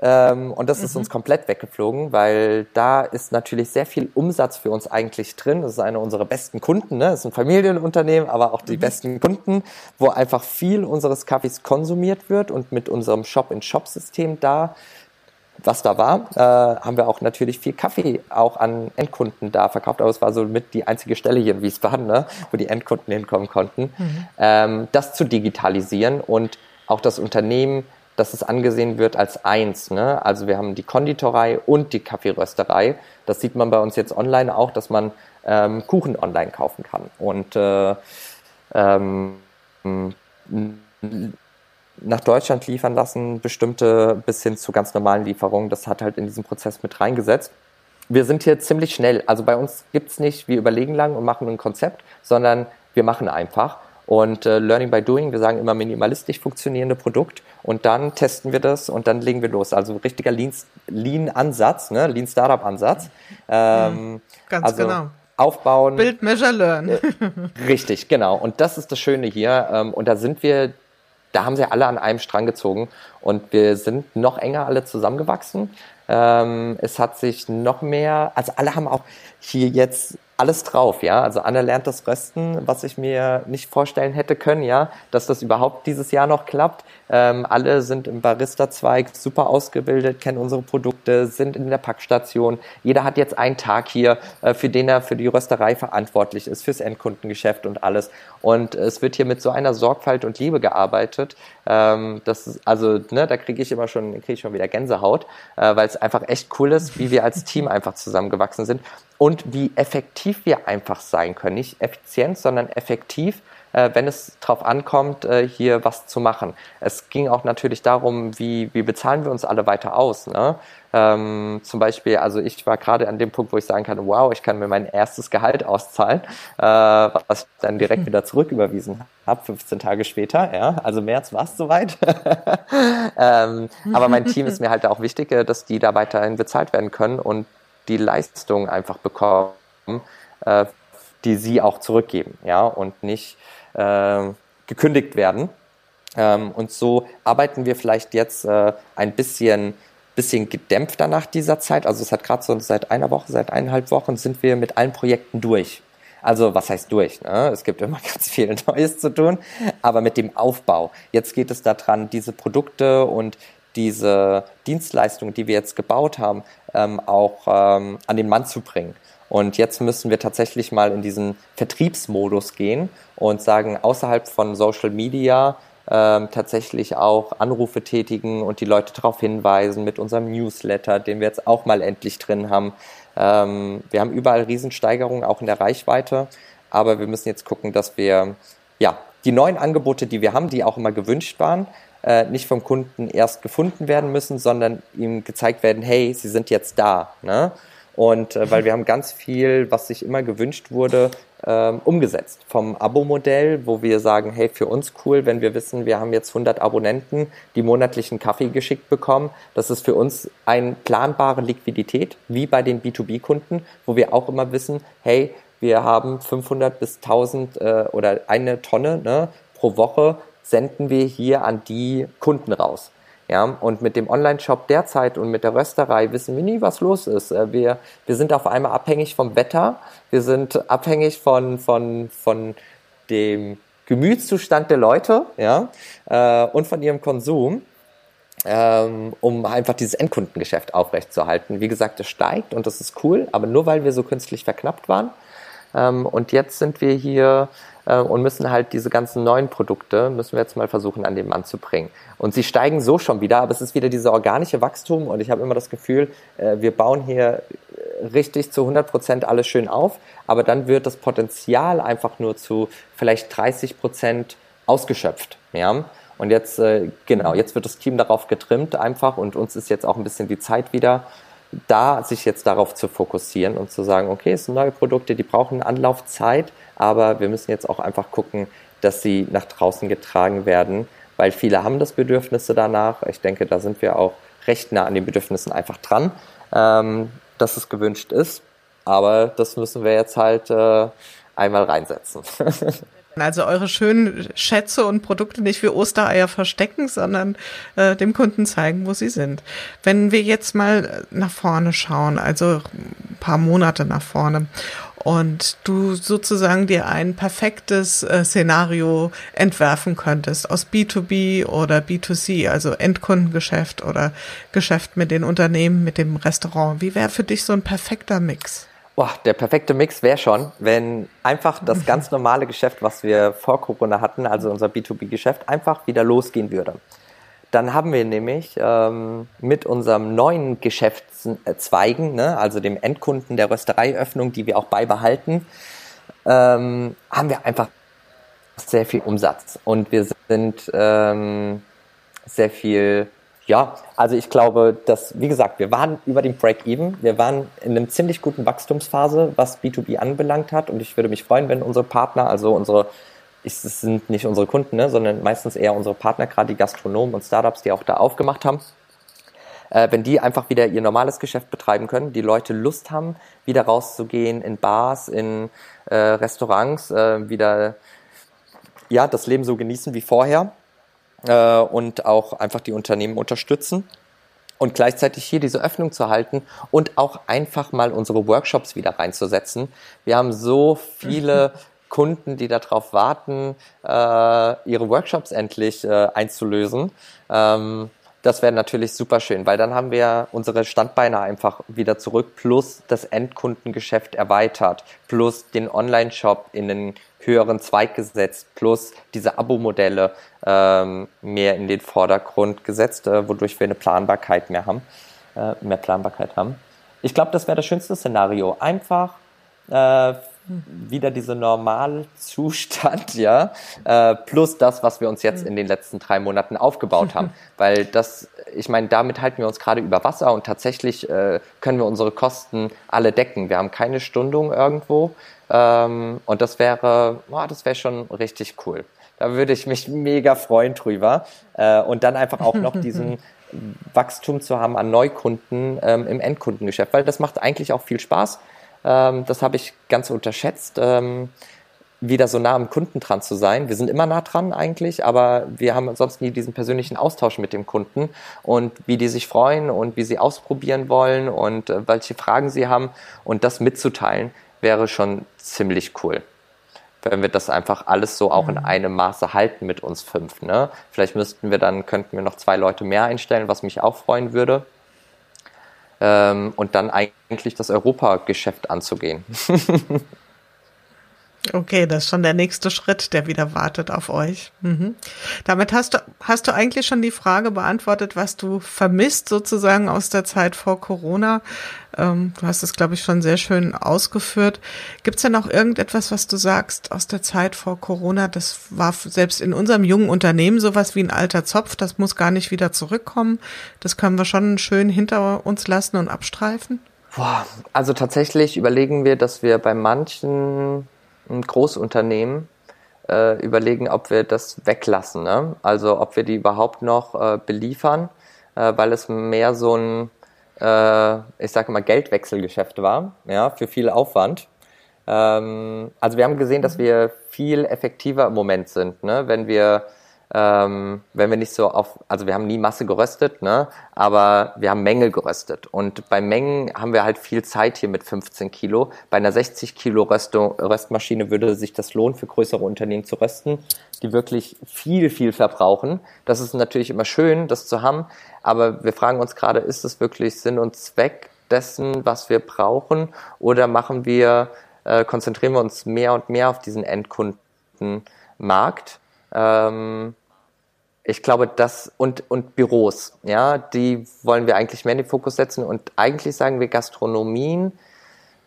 Ähm, und das mhm. ist uns komplett weggeflogen, weil da ist natürlich sehr viel Umsatz für uns eigentlich drin. Das ist einer unserer besten Kunden. Ne? Das ist ein Familienunternehmen, aber auch die mhm. besten Kunden, wo einfach viel unseres Kaffees konsumiert wird und mit unserem Shop-in-Shop-System da was da war, äh, haben wir auch natürlich viel Kaffee auch an Endkunden da verkauft, aber es war so mit die einzige Stelle hier in Wiesbaden, ne, wo die Endkunden hinkommen konnten, mhm. ähm, das zu digitalisieren und auch das Unternehmen dass es angesehen wird als eins. Ne? Also wir haben die Konditorei und die Kaffeerösterei. Das sieht man bei uns jetzt online auch, dass man ähm, Kuchen online kaufen kann. Und äh, ähm, nach Deutschland liefern lassen, bestimmte bis hin zu ganz normalen Lieferungen. Das hat halt in diesen Prozess mit reingesetzt. Wir sind hier ziemlich schnell. Also bei uns gibt's nicht, wir überlegen lang und machen ein Konzept, sondern wir machen einfach. Und äh, Learning by Doing, wir sagen immer minimalistisch funktionierende Produkt und dann testen wir das und dann legen wir los. Also richtiger Lean-Ansatz, Lean ne? Lean-Startup-Ansatz. Ähm, Ganz also genau. Aufbauen. Build, Measure, Learn. Äh, richtig, genau. Und das ist das Schöne hier. Ähm, und da sind wir, da haben sie alle an einem Strang gezogen und wir sind noch enger alle zusammengewachsen. Ähm, es hat sich noch mehr, also alle haben auch hier jetzt alles drauf, ja. Also Anne lernt das Rösten, was ich mir nicht vorstellen hätte können, ja, dass das überhaupt dieses Jahr noch klappt. Ähm, alle sind im Barista-Zweig super ausgebildet, kennen unsere Produkte, sind in der Packstation. Jeder hat jetzt einen Tag hier, äh, für den er für die Rösterei verantwortlich ist, fürs Endkundengeschäft und alles. Und es wird hier mit so einer Sorgfalt und Liebe gearbeitet. Ähm, das ist, also, ne, da kriege ich immer schon, kriege ich schon wieder Gänsehaut, äh, weil es einfach echt cool ist, wie wir als Team einfach zusammengewachsen sind und wie effektiv wir einfach sein können. Nicht effizient, sondern effektiv, äh, wenn es darauf ankommt, äh, hier was zu machen. Es ging auch natürlich darum, wie, wie bezahlen wir uns alle weiter aus. Ne? Ähm, zum Beispiel, also ich war gerade an dem Punkt, wo ich sagen kann, wow, ich kann mir mein erstes Gehalt auszahlen, äh, was ich dann direkt wieder zurücküberwiesen habe, 15 Tage später. Ja, also März war es soweit. ähm, aber mein Team ist mir halt auch wichtig, äh, dass die da weiterhin bezahlt werden können und die Leistung einfach bekommen, äh, die sie auch zurückgeben, ja, und nicht äh, gekündigt werden. Ähm, und so arbeiten wir vielleicht jetzt äh, ein bisschen bisschen gedämpfter nach dieser Zeit. Also es hat gerade so seit einer Woche, seit eineinhalb Wochen sind wir mit allen Projekten durch. Also was heißt durch? Ne? Es gibt immer ganz viel Neues zu tun, aber mit dem Aufbau. Jetzt geht es daran, diese Produkte und diese Dienstleistungen, die wir jetzt gebaut haben, ähm, auch ähm, an den Mann zu bringen. Und jetzt müssen wir tatsächlich mal in diesen Vertriebsmodus gehen und sagen, außerhalb von Social Media ähm, tatsächlich auch Anrufe tätigen und die Leute darauf hinweisen mit unserem Newsletter, den wir jetzt auch mal endlich drin haben. Ähm, wir haben überall Riesensteigerungen, auch in der Reichweite, aber wir müssen jetzt gucken, dass wir ja die neuen Angebote, die wir haben, die auch immer gewünscht waren, äh, nicht vom Kunden erst gefunden werden müssen, sondern ihm gezeigt werden, hey, sie sind jetzt da. Ne? Und äh, weil wir haben ganz viel, was sich immer gewünscht wurde, ähm, umgesetzt. Vom Abo-Modell, wo wir sagen, hey, für uns cool, wenn wir wissen, wir haben jetzt 100 Abonnenten, die monatlichen Kaffee geschickt bekommen. Das ist für uns eine planbare Liquidität, wie bei den B2B-Kunden, wo wir auch immer wissen, hey, wir haben 500 bis 1000 äh, oder eine Tonne ne, pro Woche senden wir hier an die Kunden raus. Ja, und mit dem Online-Shop derzeit und mit der Rösterei wissen wir nie, was los ist. Äh, wir, wir sind auf einmal abhängig vom Wetter, wir sind abhängig von, von, von dem Gemütszustand der Leute ja, äh, und von ihrem Konsum, ähm, um einfach dieses Endkundengeschäft aufrechtzuerhalten. Wie gesagt, es steigt und das ist cool, aber nur weil wir so künstlich verknappt waren. Ähm, und jetzt sind wir hier äh, und müssen halt diese ganzen neuen Produkte, müssen wir jetzt mal versuchen, an den Mann zu bringen. Und sie steigen so schon wieder, aber es ist wieder dieser organische Wachstum und ich habe immer das Gefühl, äh, wir bauen hier richtig zu 100 Prozent alles schön auf, aber dann wird das Potenzial einfach nur zu vielleicht 30 Prozent ausgeschöpft. Ja? Und jetzt, äh, genau, jetzt wird das Team darauf getrimmt einfach und uns ist jetzt auch ein bisschen die Zeit wieder, da sich jetzt darauf zu fokussieren und zu sagen, okay, es sind neue Produkte, die brauchen Anlaufzeit, aber wir müssen jetzt auch einfach gucken, dass sie nach draußen getragen werden, weil viele haben das Bedürfnisse danach. Ich denke, da sind wir auch recht nah an den Bedürfnissen einfach dran, ähm, dass es gewünscht ist. Aber das müssen wir jetzt halt äh, einmal reinsetzen. Also eure schönen Schätze und Produkte nicht wie Ostereier verstecken, sondern äh, dem Kunden zeigen, wo sie sind. Wenn wir jetzt mal nach vorne schauen, also ein paar Monate nach vorne und du sozusagen dir ein perfektes äh, Szenario entwerfen könntest aus B2B oder B2C, also Endkundengeschäft oder Geschäft mit den Unternehmen, mit dem Restaurant. Wie wäre für dich so ein perfekter Mix? Boah, der perfekte Mix wäre schon, wenn einfach das ganz normale Geschäft, was wir vor Corona hatten, also unser B2B-Geschäft, einfach wieder losgehen würde. Dann haben wir nämlich ähm, mit unserem neuen Geschäftszweigen, ne, also dem Endkunden der Röstereiöffnung, die wir auch beibehalten, ähm, haben wir einfach sehr viel Umsatz. Und wir sind ähm, sehr viel, ja, also ich glaube, dass, wie gesagt, wir waren über dem Break-Even, wir waren in einer ziemlich guten Wachstumsphase, was B2B anbelangt hat. Und ich würde mich freuen, wenn unsere Partner, also unsere es sind nicht unsere Kunden, ne, sondern meistens eher unsere Partner, gerade die Gastronomen und Startups, die auch da aufgemacht haben. Äh, wenn die einfach wieder ihr normales Geschäft betreiben können, die Leute Lust haben, wieder rauszugehen in Bars, in äh, Restaurants, äh, wieder ja das Leben so genießen wie vorher äh, und auch einfach die Unternehmen unterstützen und gleichzeitig hier diese Öffnung zu halten und auch einfach mal unsere Workshops wieder reinzusetzen. Wir haben so viele Kunden, die darauf warten, äh, ihre Workshops endlich äh, einzulösen. Ähm, das wäre natürlich super schön, weil dann haben wir unsere Standbeine einfach wieder zurück, plus das Endkundengeschäft erweitert, plus den Online-Shop in den höheren Zweig gesetzt, plus diese Abo-Modelle ähm, mehr in den Vordergrund gesetzt, äh, wodurch wir eine Planbarkeit mehr haben, äh, mehr Planbarkeit haben. Ich glaube, das wäre das schönste Szenario. Einfach äh, wieder dieser Normalzustand, ja, äh, plus das, was wir uns jetzt in den letzten drei Monaten aufgebaut haben. Weil das, ich meine, damit halten wir uns gerade über Wasser und tatsächlich äh, können wir unsere Kosten alle decken. Wir haben keine Stundung irgendwo ähm, und das wäre, oh, das wäre schon richtig cool. Da würde ich mich mega freuen drüber äh, und dann einfach auch noch diesen Wachstum zu haben an Neukunden ähm, im Endkundengeschäft, weil das macht eigentlich auch viel Spaß. Ähm, das habe ich ganz unterschätzt, ähm, wieder so nah am Kunden dran zu sein. Wir sind immer nah dran eigentlich, aber wir haben sonst nie diesen persönlichen Austausch mit dem Kunden und wie die sich freuen und wie sie ausprobieren wollen und äh, welche Fragen sie haben und das mitzuteilen wäre schon ziemlich cool wenn wir das einfach alles so auch in mhm. einem Maße halten mit uns fünf. Ne? Vielleicht müssten wir dann, könnten wir noch zwei Leute mehr einstellen, was mich auch freuen würde ähm, und dann eigentlich das Europageschäft anzugehen. Okay, das ist schon der nächste Schritt, der wieder wartet auf euch. Mhm. Damit hast du, hast du eigentlich schon die Frage beantwortet, was du vermisst sozusagen aus der Zeit vor Corona. Ähm, du hast es, glaube ich, schon sehr schön ausgeführt. Gibt es denn noch irgendetwas, was du sagst aus der Zeit vor Corona? Das war selbst in unserem jungen Unternehmen sowas wie ein alter Zopf. Das muss gar nicht wieder zurückkommen. Das können wir schon schön hinter uns lassen und abstreifen. Boah, also tatsächlich überlegen wir, dass wir bei manchen Großunternehmen äh, überlegen, ob wir das weglassen. Ne? Also ob wir die überhaupt noch äh, beliefern, äh, weil es mehr so ein, äh, ich sage mal, Geldwechselgeschäft war, ja, für viel Aufwand. Ähm, also wir haben gesehen, dass wir viel effektiver im Moment sind, ne? wenn wir ähm, wenn wir nicht so auf, also wir haben nie Masse geröstet, ne? aber wir haben Menge geröstet. Und bei Mengen haben wir halt viel Zeit hier mit 15 Kilo. Bei einer 60 Kilo Röstung, Röstmaschine würde sich das lohnen, für größere Unternehmen zu rösten, die wirklich viel, viel verbrauchen. Das ist natürlich immer schön, das zu haben. Aber wir fragen uns gerade, ist es wirklich Sinn und Zweck dessen, was wir brauchen? Oder machen wir, äh, konzentrieren wir uns mehr und mehr auf diesen Endkundenmarkt? Ähm, ich glaube, das und, und Büros, ja, die wollen wir eigentlich mehr in den Fokus setzen und eigentlich sagen wir Gastronomien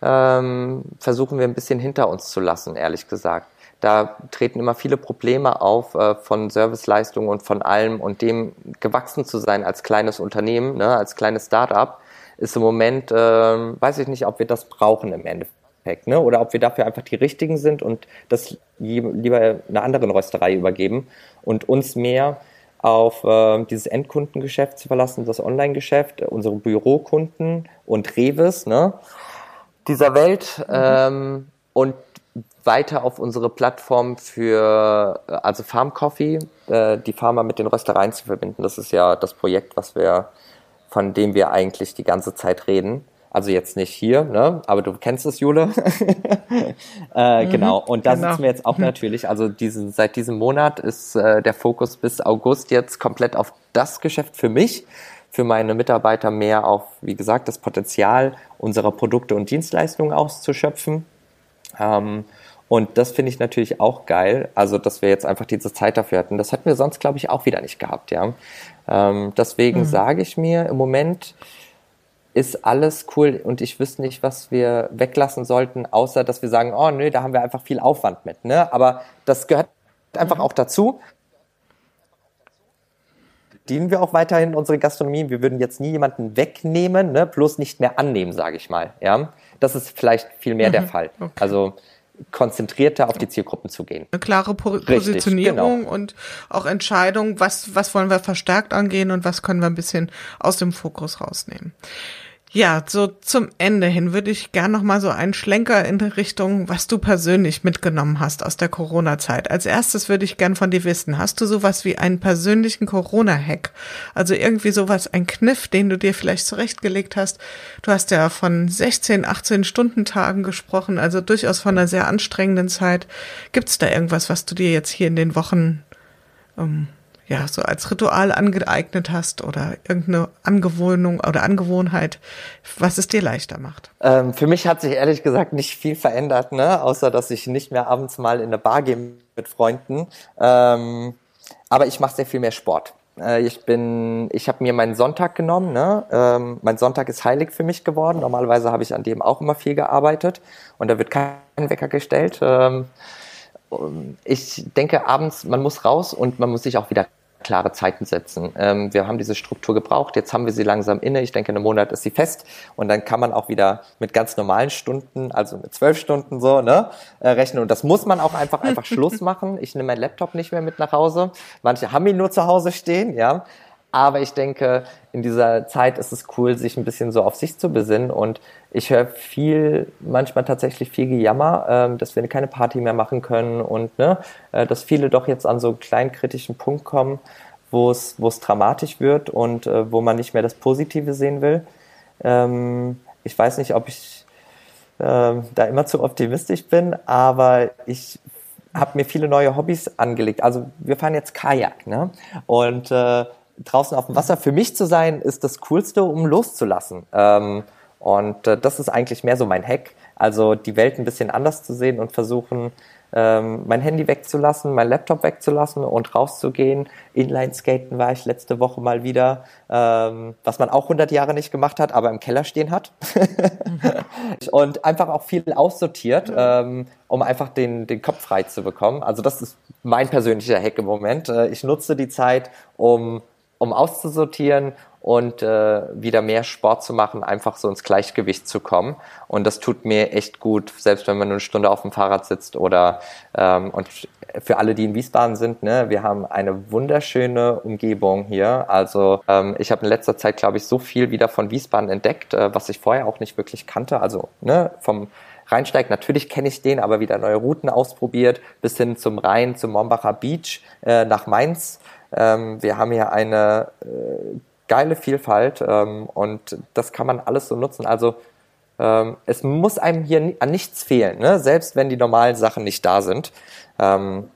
ähm, versuchen wir ein bisschen hinter uns zu lassen, ehrlich gesagt. Da treten immer viele Probleme auf äh, von Serviceleistungen und von allem und dem gewachsen zu sein als kleines Unternehmen, ne, als kleines Start-up, ist im Moment, äh, weiß ich nicht, ob wir das brauchen im Endeffekt. Endeffekt, ne? Oder ob wir dafür einfach die richtigen sind und das lieber einer anderen Rösterei übergeben und uns mehr auf äh, dieses Endkundengeschäft zu verlassen, das Online-Geschäft, unsere Bürokunden und Reves ne, dieser Welt mhm. ähm, und weiter auf unsere Plattform für, also Farm Coffee, äh, die Farmer mit den Röstereien zu verbinden. Das ist ja das Projekt, was wir, von dem wir eigentlich die ganze Zeit reden. Also jetzt nicht hier, ne? aber du kennst es, Jule. äh, mhm, genau, und da genau. sitzen wir jetzt auch natürlich, also diesen, seit diesem Monat ist äh, der Fokus bis August jetzt komplett auf das Geschäft für mich, für meine Mitarbeiter mehr auf, wie gesagt, das Potenzial unserer Produkte und Dienstleistungen auszuschöpfen. Ähm, und das finde ich natürlich auch geil, also dass wir jetzt einfach diese Zeit dafür hatten. Das hatten wir sonst, glaube ich, auch wieder nicht gehabt, ja. Ähm, deswegen mhm. sage ich mir im Moment, ist alles cool und ich wüsste nicht, was wir weglassen sollten, außer dass wir sagen, oh nö, da haben wir einfach viel Aufwand mit. Ne? Aber das gehört einfach auch dazu. Dienen wir auch weiterhin unsere Gastronomie. Wir würden jetzt nie jemanden wegnehmen, ne? bloß nicht mehr annehmen, sage ich mal. Ja, das ist vielleicht viel mehr mhm. der Fall. Okay. Also konzentrierter auf die Zielgruppen zu gehen. Eine klare po Richtig, Positionierung genau. und auch Entscheidung, was, was wollen wir verstärkt angehen und was können wir ein bisschen aus dem Fokus rausnehmen. Ja, so zum Ende hin würde ich gern noch mal so einen Schlenker in Richtung, was du persönlich mitgenommen hast aus der Corona-Zeit. Als erstes würde ich gern von dir wissen, hast du sowas wie einen persönlichen Corona-Hack? Also irgendwie sowas, ein Kniff, den du dir vielleicht zurechtgelegt hast. Du hast ja von 16, 18 Stundentagen gesprochen, also durchaus von einer sehr anstrengenden Zeit. Gibt es da irgendwas, was du dir jetzt hier in den Wochen ähm, ja, so als Ritual angeeignet hast oder irgendeine Angewohnung oder Angewohnheit, was es dir leichter macht? Ähm, für mich hat sich ehrlich gesagt nicht viel verändert, ne? außer dass ich nicht mehr abends mal in eine Bar gehe mit Freunden. Ähm, aber ich mache sehr viel mehr Sport. Äh, ich bin, ich habe mir meinen Sonntag genommen. Ne? Ähm, mein Sonntag ist heilig für mich geworden. Normalerweise habe ich an dem auch immer viel gearbeitet und da wird kein Wecker gestellt. Ähm, ich denke abends, man muss raus und man muss sich auch wieder klare Zeiten setzen. Ähm, wir haben diese Struktur gebraucht, jetzt haben wir sie langsam inne. Ich denke, in einem Monat ist sie fest und dann kann man auch wieder mit ganz normalen Stunden, also mit zwölf Stunden so, ne, äh, rechnen. Und das muss man auch einfach einfach Schluss machen. Ich nehme meinen Laptop nicht mehr mit nach Hause. Manche haben ihn nur zu Hause stehen, ja. Aber ich denke, in dieser Zeit ist es cool, sich ein bisschen so auf sich zu besinnen. Und ich höre viel, manchmal tatsächlich viel Gejammer, ähm, dass wir keine Party mehr machen können und ne, äh, dass viele doch jetzt an so einen kleinen kritischen Punkt kommen, wo es, wo es dramatisch wird und äh, wo man nicht mehr das Positive sehen will. Ähm, ich weiß nicht, ob ich äh, da immer zu optimistisch bin, aber ich habe mir viele neue Hobbys angelegt. Also wir fahren jetzt Kajak, ne? Und äh, draußen auf dem Wasser für mich zu sein, ist das Coolste, um loszulassen. Ähm, und äh, das ist eigentlich mehr so mein Hack. Also die Welt ein bisschen anders zu sehen und versuchen, ähm, mein Handy wegzulassen, mein Laptop wegzulassen und rauszugehen. Inline-Skaten war ich letzte Woche mal wieder, ähm, was man auch 100 Jahre nicht gemacht hat, aber im Keller stehen hat. und einfach auch viel aussortiert, ähm, um einfach den, den Kopf frei zu bekommen. Also das ist mein persönlicher Hack im Moment. Äh, ich nutze die Zeit, um um auszusortieren und äh, wieder mehr Sport zu machen, einfach so ins Gleichgewicht zu kommen. Und das tut mir echt gut, selbst wenn man nur eine Stunde auf dem Fahrrad sitzt oder ähm, und für alle, die in Wiesbaden sind, ne, wir haben eine wunderschöne Umgebung hier. Also ähm, ich habe in letzter Zeit, glaube ich, so viel wieder von Wiesbaden entdeckt, äh, was ich vorher auch nicht wirklich kannte. Also ne, vom Rheinsteig, natürlich kenne ich den, aber wieder neue Routen ausprobiert, bis hin zum Rhein, zum Mombacher Beach, äh, nach Mainz ähm, wir haben hier eine äh, geile Vielfalt ähm, und das kann man alles so nutzen. Also ähm, es muss einem hier an nichts fehlen, ne? selbst wenn die normalen Sachen nicht da sind. Ähm,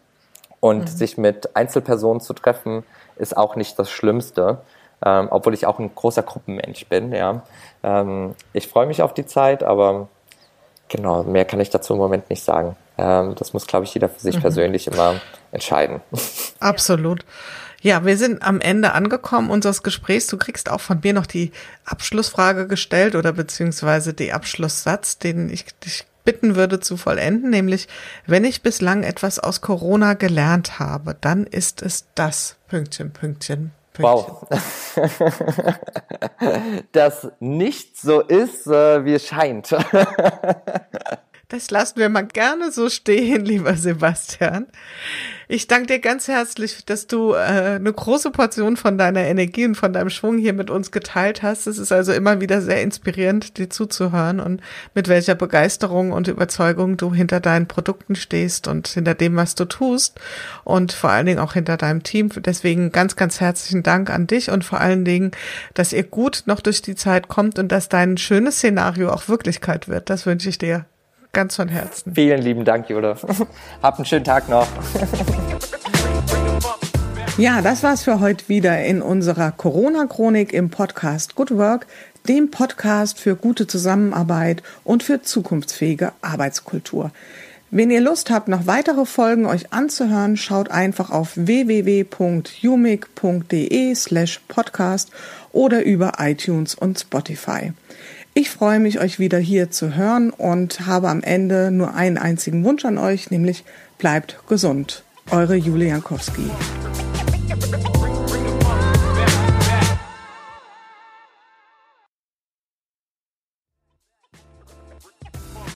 und mhm. sich mit Einzelpersonen zu treffen, ist auch nicht das Schlimmste. Ähm, obwohl ich auch ein großer Gruppenmensch bin. Ja. Ähm, ich freue mich auf die Zeit, aber genau, mehr kann ich dazu im Moment nicht sagen. Ähm, das muss, glaube ich, jeder für sich mhm. persönlich immer entscheiden. Absolut. Ja, wir sind am Ende angekommen unseres Gesprächs. Du kriegst auch von mir noch die Abschlussfrage gestellt oder beziehungsweise die Abschlusssatz, den ich dich bitten würde zu vollenden, nämlich wenn ich bislang etwas aus Corona gelernt habe, dann ist es das Pünktchen, Pünktchen, Pünktchen. Wow. Dass nicht so ist, äh, wie es scheint. Das lassen wir mal gerne so stehen, lieber Sebastian. Ich danke dir ganz herzlich, dass du äh, eine große Portion von deiner Energie und von deinem Schwung hier mit uns geteilt hast. Es ist also immer wieder sehr inspirierend, dir zuzuhören und mit welcher Begeisterung und Überzeugung du hinter deinen Produkten stehst und hinter dem, was du tust und vor allen Dingen auch hinter deinem Team. Deswegen ganz, ganz herzlichen Dank an dich und vor allen Dingen, dass ihr gut noch durch die Zeit kommt und dass dein schönes Szenario auch Wirklichkeit wird. Das wünsche ich dir ganz von Herzen. Vielen lieben Dank, Jule. Hab einen schönen Tag noch. Ja, das war's für heute wieder in unserer Corona-Chronik im Podcast Good Work, dem Podcast für gute Zusammenarbeit und für zukunftsfähige Arbeitskultur. Wenn ihr Lust habt, noch weitere Folgen euch anzuhören, schaut einfach auf www.umig.de slash podcast oder über iTunes und Spotify. Ich freue mich, euch wieder hier zu hören und habe am Ende nur einen einzigen Wunsch an euch, nämlich bleibt gesund. Eure Julia Jankowski.